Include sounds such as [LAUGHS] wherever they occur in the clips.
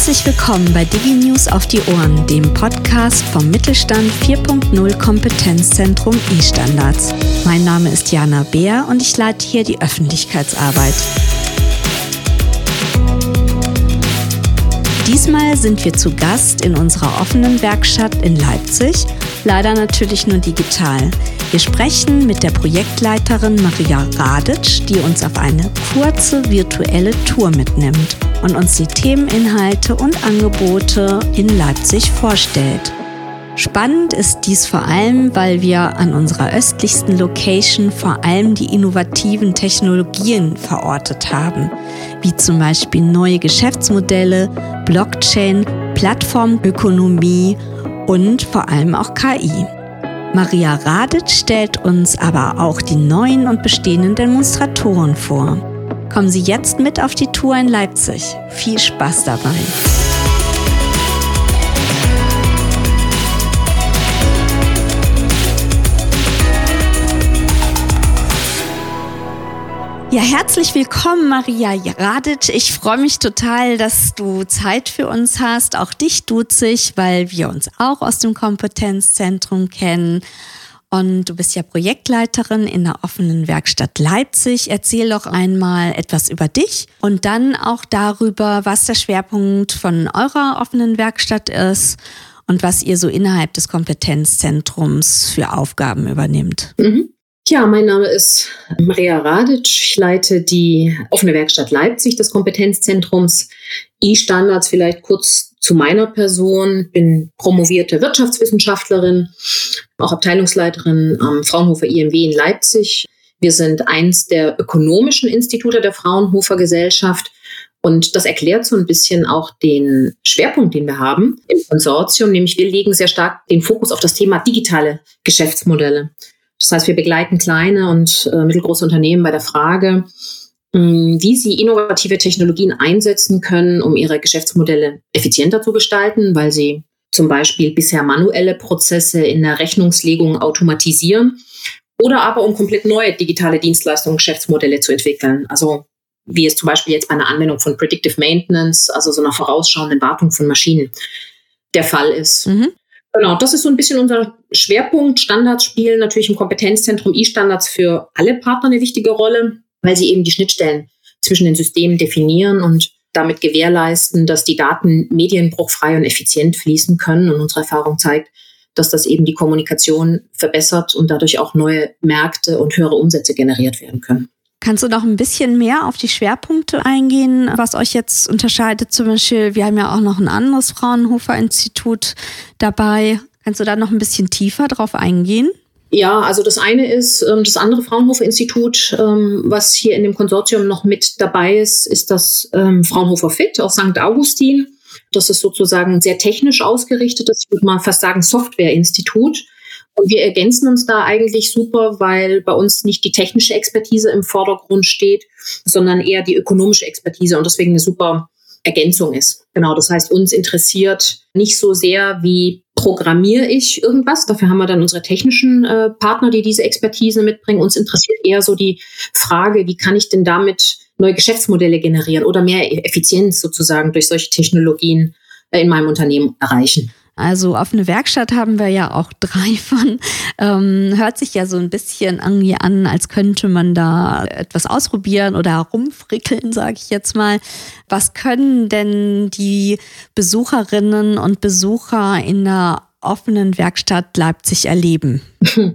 Herzlich willkommen bei DigiNews auf die Ohren, dem Podcast vom Mittelstand 4.0 Kompetenzzentrum E-Standards. Mein Name ist Jana Beer und ich leite hier die Öffentlichkeitsarbeit. Diesmal sind wir zu Gast in unserer offenen Werkstatt in Leipzig, leider natürlich nur digital. Wir sprechen mit der Projektleiterin Maria Radic, die uns auf eine kurze virtuelle Tour mitnimmt und uns die Themeninhalte und Angebote in Leipzig vorstellt. Spannend ist dies vor allem, weil wir an unserer östlichsten Location vor allem die innovativen Technologien verortet haben, wie zum Beispiel neue Geschäftsmodelle, Blockchain, Plattformökonomie und vor allem auch KI. Maria Radic stellt uns aber auch die neuen und bestehenden Demonstratoren vor. Kommen Sie jetzt mit auf die Tour in Leipzig. Viel Spaß dabei! Ja, herzlich willkommen, Maria Radic. Ich freue mich total, dass du Zeit für uns hast. Auch dich duze ich, weil wir uns auch aus dem Kompetenzzentrum kennen. Und du bist ja Projektleiterin in der offenen Werkstatt Leipzig. Erzähl doch einmal etwas über dich und dann auch darüber, was der Schwerpunkt von eurer offenen Werkstatt ist und was ihr so innerhalb des Kompetenzzentrums für Aufgaben übernimmt. Mhm. Ja, mein Name ist Maria Radic. Ich leite die offene Werkstatt Leipzig des Kompetenzzentrums E-Standards. Vielleicht kurz zu meiner Person. Bin promovierte Wirtschaftswissenschaftlerin, auch Abteilungsleiterin am Fraunhofer IMW in Leipzig. Wir sind eins der ökonomischen Institute der Fraunhofer Gesellschaft. Und das erklärt so ein bisschen auch den Schwerpunkt, den wir haben im Konsortium, nämlich wir legen sehr stark den Fokus auf das Thema digitale Geschäftsmodelle. Das heißt, wir begleiten kleine und äh, mittelgroße Unternehmen bei der Frage, wie sie innovative Technologien einsetzen können, um ihre Geschäftsmodelle effizienter zu gestalten, weil sie zum Beispiel bisher manuelle Prozesse in der Rechnungslegung automatisieren oder aber um komplett neue digitale Dienstleistungen, Geschäftsmodelle zu entwickeln. Also wie es zum Beispiel jetzt bei einer Anwendung von Predictive Maintenance, also so einer vorausschauenden Wartung von Maschinen, der Fall ist. Mhm. Genau, das ist so ein bisschen unser Schwerpunkt. Standards spielen natürlich im Kompetenzzentrum E-Standards für alle Partner eine wichtige Rolle, weil sie eben die Schnittstellen zwischen den Systemen definieren und damit gewährleisten, dass die Daten medienbruchfrei und effizient fließen können. Und unsere Erfahrung zeigt, dass das eben die Kommunikation verbessert und dadurch auch neue Märkte und höhere Umsätze generiert werden können. Kannst du noch ein bisschen mehr auf die Schwerpunkte eingehen, was euch jetzt unterscheidet? Zum Beispiel, wir haben ja auch noch ein anderes Fraunhofer-Institut dabei. Kannst du da noch ein bisschen tiefer drauf eingehen? Ja, also das eine ist ähm, das andere Fraunhofer Institut, ähm, was hier in dem Konsortium noch mit dabei ist, ist das ähm, Fraunhofer Fit aus St. Augustin. Das ist sozusagen sehr technisch ausgerichtetes, ich würde mal fast sagen, Software-Institut. Und wir ergänzen uns da eigentlich super, weil bei uns nicht die technische Expertise im Vordergrund steht, sondern eher die ökonomische Expertise und deswegen eine super Ergänzung ist. Genau, das heißt, uns interessiert nicht so sehr, wie programmiere ich irgendwas. Dafür haben wir dann unsere technischen äh, Partner, die diese Expertise mitbringen. Uns interessiert eher so die Frage, wie kann ich denn damit neue Geschäftsmodelle generieren oder mehr Effizienz sozusagen durch solche Technologien äh, in meinem Unternehmen erreichen. Also offene Werkstatt haben wir ja auch drei von. Ähm, hört sich ja so ein bisschen irgendwie an, als könnte man da etwas ausprobieren oder rumfrickeln, sage ich jetzt mal. Was können denn die Besucherinnen und Besucher in der offenen Werkstatt Leipzig erleben? [LAUGHS]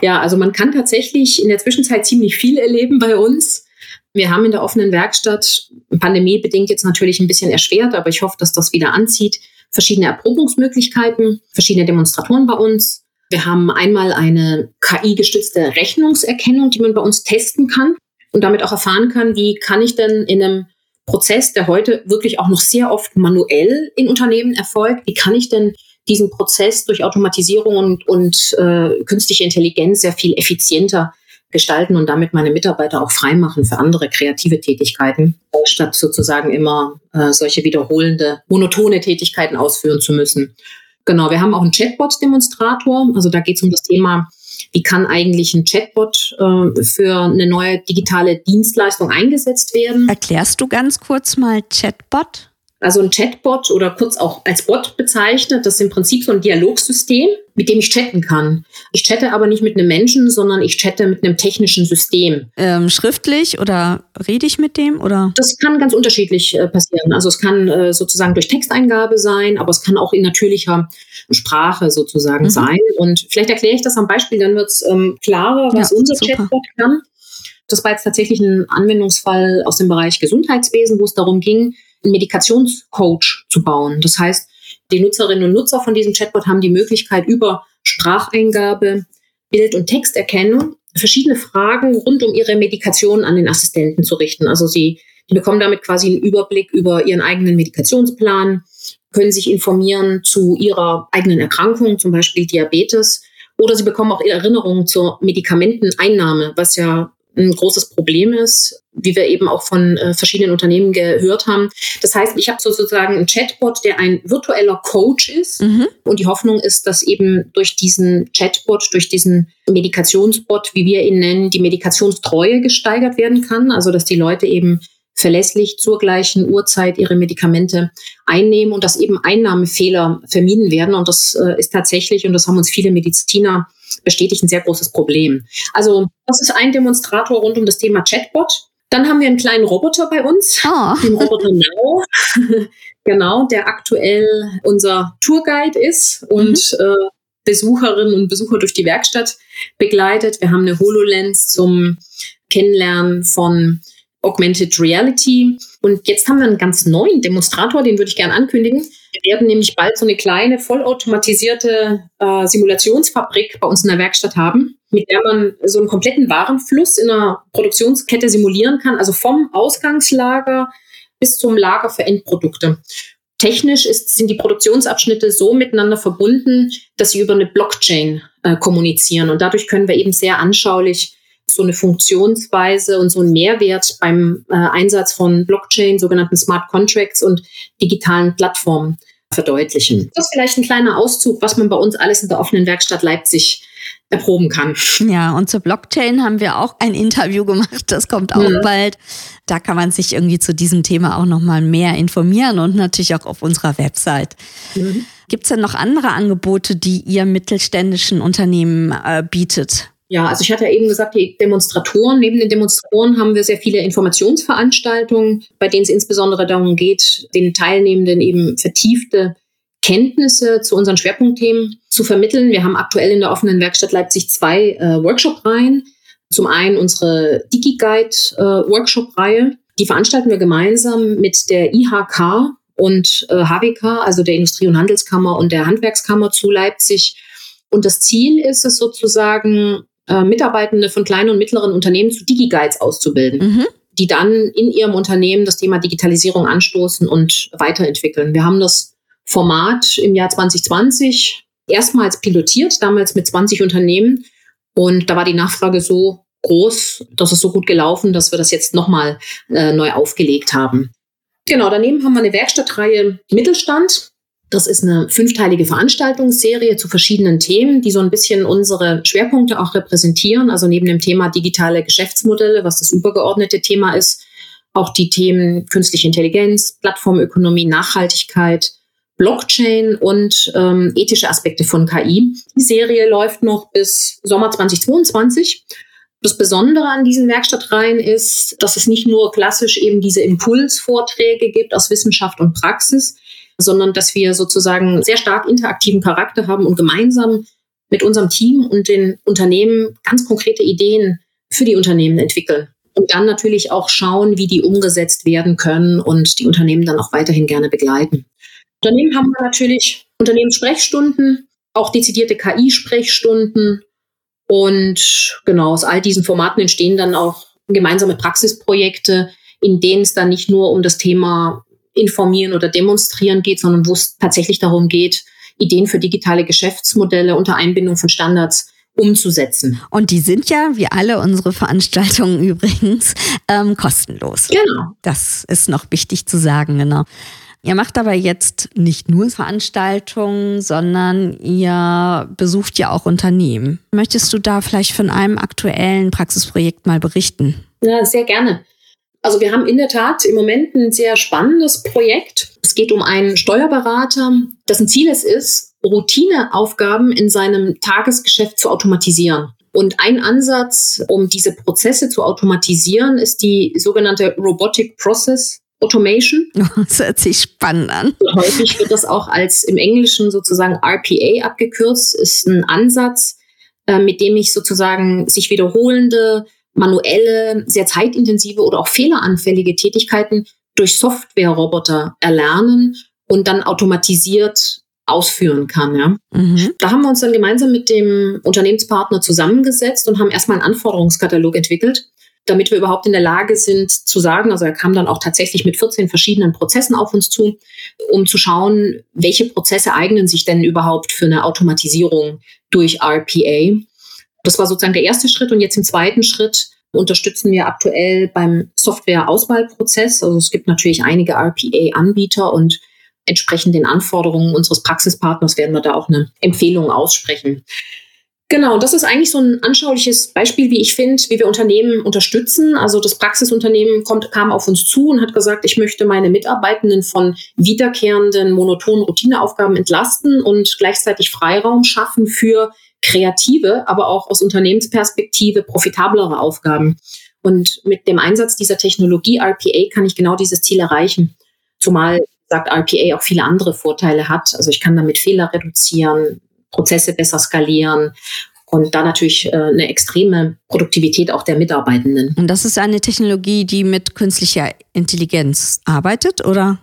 Ja, also man kann tatsächlich in der Zwischenzeit ziemlich viel erleben bei uns. Wir haben in der offenen Werkstatt, pandemiebedingt jetzt natürlich ein bisschen erschwert, aber ich hoffe, dass das wieder anzieht, verschiedene Erprobungsmöglichkeiten, verschiedene Demonstratoren bei uns. Wir haben einmal eine KI-gestützte Rechnungserkennung, die man bei uns testen kann und damit auch erfahren kann, wie kann ich denn in einem Prozess, der heute wirklich auch noch sehr oft manuell in Unternehmen erfolgt, wie kann ich denn diesen Prozess durch Automatisierung und, und äh, künstliche Intelligenz sehr viel effizienter gestalten und damit meine Mitarbeiter auch freimachen für andere kreative Tätigkeiten, statt sozusagen immer äh, solche wiederholende, monotone Tätigkeiten ausführen zu müssen. Genau, wir haben auch einen Chatbot-Demonstrator. Also da geht es um das Thema, wie kann eigentlich ein Chatbot äh, für eine neue digitale Dienstleistung eingesetzt werden. Erklärst du ganz kurz mal Chatbot? Also ein Chatbot oder kurz auch als Bot bezeichnet, das ist im Prinzip so ein Dialogsystem, mit dem ich chatten kann. Ich chatte aber nicht mit einem Menschen, sondern ich chatte mit einem technischen System. Ähm, schriftlich oder rede ich mit dem oder? Das kann ganz unterschiedlich äh, passieren. Also es kann äh, sozusagen durch Texteingabe sein, aber es kann auch in natürlicher Sprache sozusagen mhm. sein. Und vielleicht erkläre ich das am Beispiel, dann wird es ähm, klarer, was ja, unser super. Chatbot kann. Das war jetzt tatsächlich ein Anwendungsfall aus dem Bereich Gesundheitswesen, wo es darum ging, Medikationscoach zu bauen. Das heißt, die Nutzerinnen und Nutzer von diesem Chatbot haben die Möglichkeit, über Spracheingabe, Bild- und Texterkennung verschiedene Fragen rund um ihre Medikation an den Assistenten zu richten. Also sie die bekommen damit quasi einen Überblick über ihren eigenen Medikationsplan, können sich informieren zu ihrer eigenen Erkrankung, zum Beispiel Diabetes, oder sie bekommen auch Erinnerungen zur Medikamenteneinnahme, was ja ein großes Problem ist, wie wir eben auch von äh, verschiedenen Unternehmen gehört haben. Das heißt, ich habe sozusagen einen Chatbot, der ein virtueller Coach ist. Mhm. Und die Hoffnung ist, dass eben durch diesen Chatbot, durch diesen Medikationsbot, wie wir ihn nennen, die Medikationstreue gesteigert werden kann. Also dass die Leute eben verlässlich zur gleichen Uhrzeit ihre Medikamente einnehmen und dass eben Einnahmefehler vermieden werden. Und das äh, ist tatsächlich, und das haben uns viele Mediziner bestätigt, ein sehr großes Problem. Also das ist ein Demonstrator rund um das Thema Chatbot. Dann haben wir einen kleinen Roboter bei uns, oh. [LAUGHS] den Roboter Now, [LAUGHS] genau, der aktuell unser Tourguide ist und mhm. äh, Besucherinnen und Besucher durch die Werkstatt begleitet. Wir haben eine HoloLens zum Kennenlernen von Augmented Reality. Und jetzt haben wir einen ganz neuen Demonstrator, den würde ich gerne ankündigen. Wir werden nämlich bald so eine kleine, vollautomatisierte äh, Simulationsfabrik bei uns in der Werkstatt haben, mit der man so einen kompletten Warenfluss in einer Produktionskette simulieren kann, also vom Ausgangslager bis zum Lager für Endprodukte. Technisch ist, sind die Produktionsabschnitte so miteinander verbunden, dass sie über eine Blockchain äh, kommunizieren. Und dadurch können wir eben sehr anschaulich so eine Funktionsweise und so einen Mehrwert beim äh, Einsatz von Blockchain, sogenannten Smart Contracts und digitalen Plattformen verdeutlichen. Das ist vielleicht ein kleiner Auszug, was man bei uns alles in der offenen Werkstatt Leipzig erproben kann. Ja, und zur Blockchain haben wir auch ein Interview gemacht, das kommt auch mhm. bald. Da kann man sich irgendwie zu diesem Thema auch nochmal mehr informieren und natürlich auch auf unserer Website. Mhm. Gibt es denn noch andere Angebote, die ihr mittelständischen Unternehmen äh, bietet? Ja, also ich hatte ja eben gesagt, die Demonstratoren, neben den Demonstratoren haben wir sehr viele Informationsveranstaltungen, bei denen es insbesondere darum geht, den Teilnehmenden eben vertiefte Kenntnisse zu unseren Schwerpunktthemen zu vermitteln. Wir haben aktuell in der offenen Werkstatt Leipzig zwei äh, Workshop-Reihen. Zum einen unsere DigiGuide-Workshop-Reihe. Äh, die veranstalten wir gemeinsam mit der IHK und äh, HWK, also der Industrie- und Handelskammer und der Handwerkskammer zu Leipzig. Und das Ziel ist es sozusagen, äh, Mitarbeitende von kleinen und mittleren Unternehmen zu DigiGuides auszubilden, mhm. die dann in ihrem Unternehmen das Thema Digitalisierung anstoßen und weiterentwickeln. Wir haben das Format im Jahr 2020 erstmals pilotiert, damals mit 20 Unternehmen. Und da war die Nachfrage so groß, dass es so gut gelaufen, dass wir das jetzt nochmal äh, neu aufgelegt haben. Genau, daneben haben wir eine Werkstattreihe Mittelstand. Das ist eine fünfteilige Veranstaltungsserie zu verschiedenen Themen, die so ein bisschen unsere Schwerpunkte auch repräsentieren. Also neben dem Thema digitale Geschäftsmodelle, was das übergeordnete Thema ist, auch die Themen künstliche Intelligenz, Plattformökonomie, Nachhaltigkeit, Blockchain und ähm, ethische Aspekte von KI. Die Serie läuft noch bis Sommer 2022. Das Besondere an diesen Werkstattreihen ist, dass es nicht nur klassisch eben diese Impulsvorträge gibt aus Wissenschaft und Praxis, sondern dass wir sozusagen sehr stark interaktiven Charakter haben und gemeinsam mit unserem Team und den Unternehmen ganz konkrete Ideen für die Unternehmen entwickeln. Und dann natürlich auch schauen, wie die umgesetzt werden können und die Unternehmen dann auch weiterhin gerne begleiten. Unternehmen haben wir natürlich Unternehmenssprechstunden, auch dezidierte KI-Sprechstunden. Und genau aus all diesen Formaten entstehen dann auch gemeinsame Praxisprojekte, in denen es dann nicht nur um das Thema informieren oder demonstrieren geht, sondern wo es tatsächlich darum geht, Ideen für digitale Geschäftsmodelle unter Einbindung von Standards umzusetzen. Und die sind ja, wie alle unsere Veranstaltungen [LAUGHS] übrigens, ähm, kostenlos. Genau. Das ist noch wichtig zu sagen, genau. Ihr macht aber jetzt nicht nur Veranstaltungen, sondern ihr besucht ja auch Unternehmen. Möchtest du da vielleicht von einem aktuellen Praxisprojekt mal berichten? Ja, sehr gerne. Also wir haben in der Tat im Moment ein sehr spannendes Projekt. Es geht um einen Steuerberater, dessen Ziel es ist, Routineaufgaben in seinem Tagesgeschäft zu automatisieren. Und ein Ansatz, um diese Prozesse zu automatisieren, ist die sogenannte Robotic Process Automation. [LAUGHS] Das hört sich spannend an. Häufig wird das auch als im Englischen sozusagen RPA abgekürzt, ist ein Ansatz, äh, mit dem ich sozusagen sich wiederholende, manuelle, sehr zeitintensive oder auch fehleranfällige Tätigkeiten durch Software-Roboter erlernen und dann automatisiert ausführen kann. Ja. Mhm. Da haben wir uns dann gemeinsam mit dem Unternehmenspartner zusammengesetzt und haben erstmal einen Anforderungskatalog entwickelt damit wir überhaupt in der Lage sind zu sagen, also er kam dann auch tatsächlich mit 14 verschiedenen Prozessen auf uns zu, um zu schauen, welche Prozesse eignen sich denn überhaupt für eine Automatisierung durch RPA. Das war sozusagen der erste Schritt und jetzt im zweiten Schritt unterstützen wir aktuell beim Software-Auswahlprozess. Also es gibt natürlich einige RPA-Anbieter und entsprechend den Anforderungen unseres Praxispartners werden wir da auch eine Empfehlung aussprechen. Genau, das ist eigentlich so ein anschauliches Beispiel, wie ich finde, wie wir Unternehmen unterstützen. Also das Praxisunternehmen kommt, kam auf uns zu und hat gesagt, ich möchte meine Mitarbeitenden von wiederkehrenden, monotonen Routineaufgaben entlasten und gleichzeitig Freiraum schaffen für kreative, aber auch aus Unternehmensperspektive profitablere Aufgaben. Und mit dem Einsatz dieser Technologie RPA kann ich genau dieses Ziel erreichen. Zumal sagt RPA auch viele andere Vorteile hat. Also ich kann damit Fehler reduzieren, Prozesse besser skalieren und da natürlich äh, eine extreme Produktivität auch der Mitarbeitenden. Und das ist eine Technologie, die mit künstlicher Intelligenz arbeitet, oder?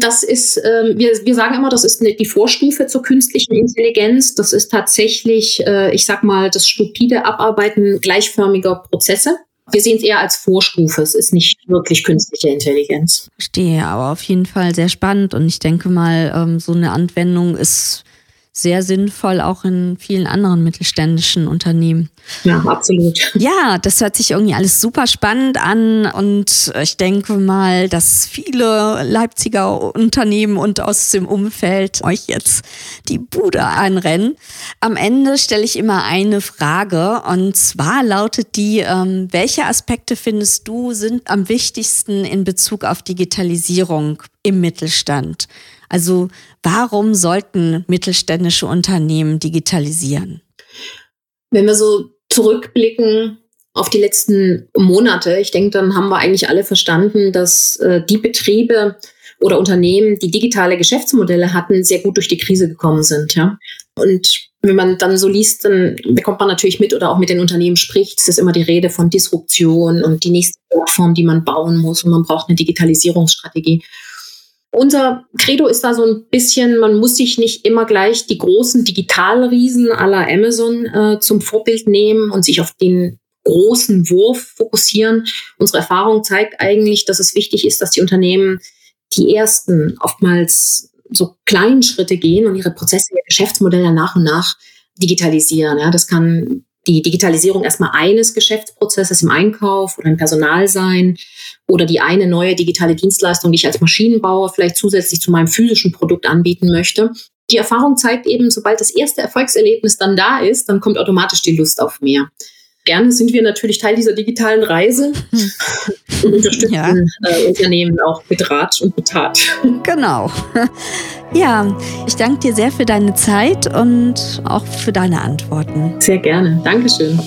Das ist, äh, wir, wir sagen immer, das ist die Vorstufe zur künstlichen Intelligenz. Das ist tatsächlich, äh, ich sag mal, das stupide Abarbeiten gleichförmiger Prozesse. Wir sehen es eher als Vorstufe. Es ist nicht wirklich künstliche Intelligenz. Verstehe, aber auf jeden Fall sehr spannend. Und ich denke mal, ähm, so eine Anwendung ist sehr sinnvoll, auch in vielen anderen mittelständischen Unternehmen. Ja, absolut. Ja, das hört sich irgendwie alles super spannend an und ich denke mal, dass viele Leipziger Unternehmen und aus dem Umfeld euch jetzt die Bude einrennen. Am Ende stelle ich immer eine Frage und zwar lautet die, ähm, welche Aspekte findest du sind am wichtigsten in Bezug auf Digitalisierung im Mittelstand? Also warum sollten mittelständische Unternehmen digitalisieren? Wenn wir so zurückblicken auf die letzten Monate, ich denke, dann haben wir eigentlich alle verstanden, dass äh, die Betriebe oder Unternehmen, die digitale Geschäftsmodelle hatten, sehr gut durch die Krise gekommen sind. Ja? Und wenn man dann so liest, dann bekommt man natürlich mit oder auch mit den Unternehmen spricht. Es ist immer die Rede von Disruption und die nächste Plattform, die man bauen muss und man braucht eine Digitalisierungsstrategie. Unser Credo ist da so ein bisschen, man muss sich nicht immer gleich die großen Digitalriesen aller Amazon äh, zum Vorbild nehmen und sich auf den großen Wurf fokussieren. Unsere Erfahrung zeigt eigentlich, dass es wichtig ist, dass die Unternehmen die ersten oftmals so kleinen Schritte gehen und ihre Prozesse, ihre Geschäftsmodelle nach und nach digitalisieren. Ja, das kann die Digitalisierung erstmal eines Geschäftsprozesses im Einkauf oder im Personal sein oder die eine neue digitale Dienstleistung, die ich als Maschinenbauer vielleicht zusätzlich zu meinem physischen Produkt anbieten möchte. Die Erfahrung zeigt eben, sobald das erste Erfolgserlebnis dann da ist, dann kommt automatisch die Lust auf mehr. Gerne sind wir natürlich Teil dieser digitalen Reise und unterstützen ja. äh, Unternehmen auch mit Rat und mit Tat. Genau. Ja, ich danke dir sehr für deine Zeit und auch für deine Antworten. Sehr gerne. Dankeschön.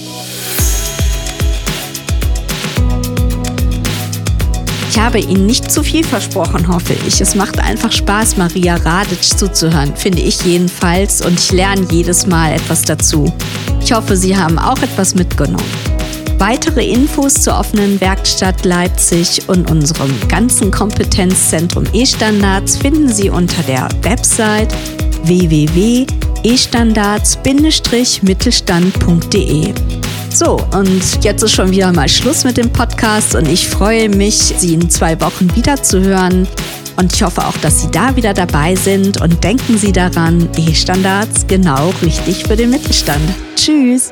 Ich habe Ihnen nicht zu viel versprochen, hoffe ich. Es macht einfach Spaß, Maria Radic zuzuhören, finde ich jedenfalls, und ich lerne jedes Mal etwas dazu. Ich hoffe, Sie haben auch etwas mitgenommen. Weitere Infos zur offenen Werkstatt Leipzig und unserem ganzen Kompetenzzentrum E-Standards finden Sie unter der Website www.estandards-mittelstand.de. So, und jetzt ist schon wieder mal Schluss mit dem Podcast und ich freue mich, Sie in zwei Wochen wieder zu hören. Und ich hoffe auch, dass Sie da wieder dabei sind und denken Sie daran, E-Standards genau richtig für den Mittelstand. Tschüss!